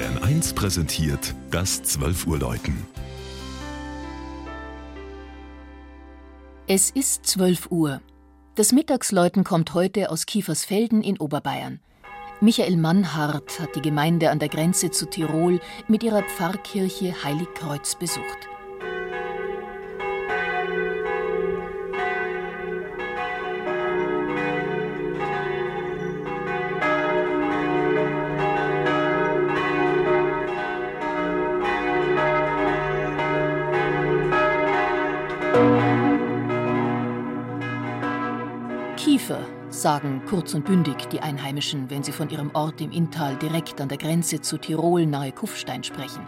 Bayern 1 präsentiert das 12 Uhr Läuten. Es ist 12 Uhr. Das Mittagsläuten kommt heute aus Kiefersfelden in Oberbayern. Michael Mannhardt hat die Gemeinde an der Grenze zu Tirol mit ihrer Pfarrkirche Heiligkreuz besucht. Kiefer, sagen kurz und bündig die Einheimischen, wenn sie von ihrem Ort im Inntal direkt an der Grenze zu Tirol nahe Kufstein sprechen.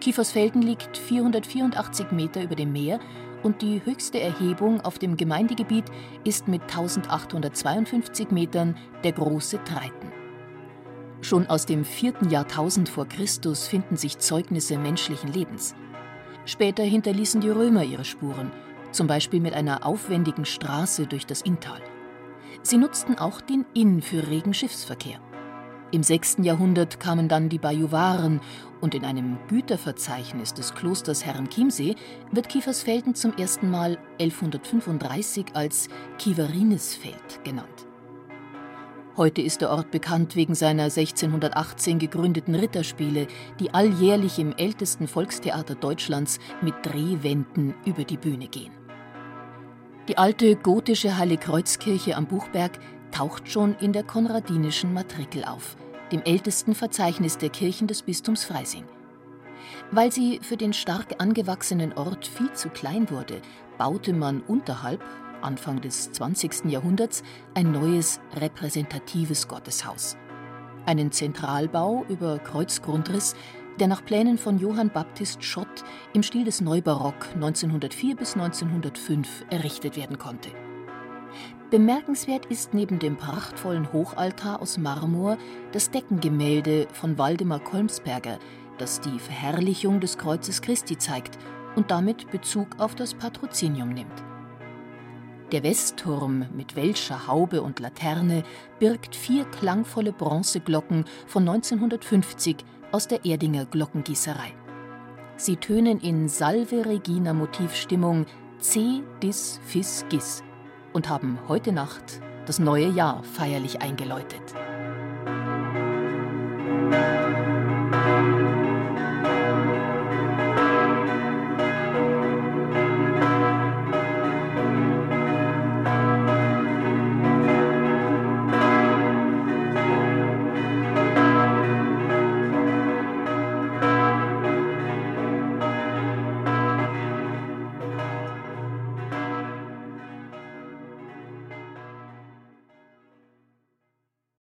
Kiefersfelden liegt 484 Meter über dem Meer und die höchste Erhebung auf dem Gemeindegebiet ist mit 1852 Metern der große Treiten. Schon aus dem vierten Jahrtausend vor Christus finden sich Zeugnisse menschlichen Lebens. Später hinterließen die Römer ihre Spuren, zum Beispiel mit einer aufwendigen Straße durch das Inntal. Sie nutzten auch den Inn für regen Schiffsverkehr. Im 6. Jahrhundert kamen dann die Bajuwaren und in einem Güterverzeichnis des Klosters Herrenchiemsee wird Kiefersfelden zum ersten Mal 1135 als Kieverinesfeld genannt. Heute ist der Ort bekannt wegen seiner 1618 gegründeten Ritterspiele, die alljährlich im ältesten Volkstheater Deutschlands mit Drehwänden über die Bühne gehen. Die alte gotische Heiligkreuzkirche am Buchberg taucht schon in der konradinischen Matrikel auf, dem ältesten Verzeichnis der Kirchen des Bistums Freising. Weil sie für den stark angewachsenen Ort viel zu klein wurde, baute man unterhalb, Anfang des 20. Jahrhunderts, ein neues repräsentatives Gotteshaus. Einen Zentralbau über Kreuzgrundriss, der nach Plänen von Johann Baptist Schott im Stil des Neubarock 1904 bis 1905 errichtet werden konnte. Bemerkenswert ist neben dem prachtvollen Hochaltar aus Marmor das Deckengemälde von Waldemar Kolmsberger, das die Verherrlichung des Kreuzes Christi zeigt und damit Bezug auf das Patrozinium nimmt. Der Westturm mit Welscher Haube und Laterne birgt vier klangvolle Bronzeglocken von 1950 aus der Erdinger Glockengießerei. Sie tönen in Salve Regina Motivstimmung C dis fis gis und haben heute Nacht das neue Jahr feierlich eingeläutet.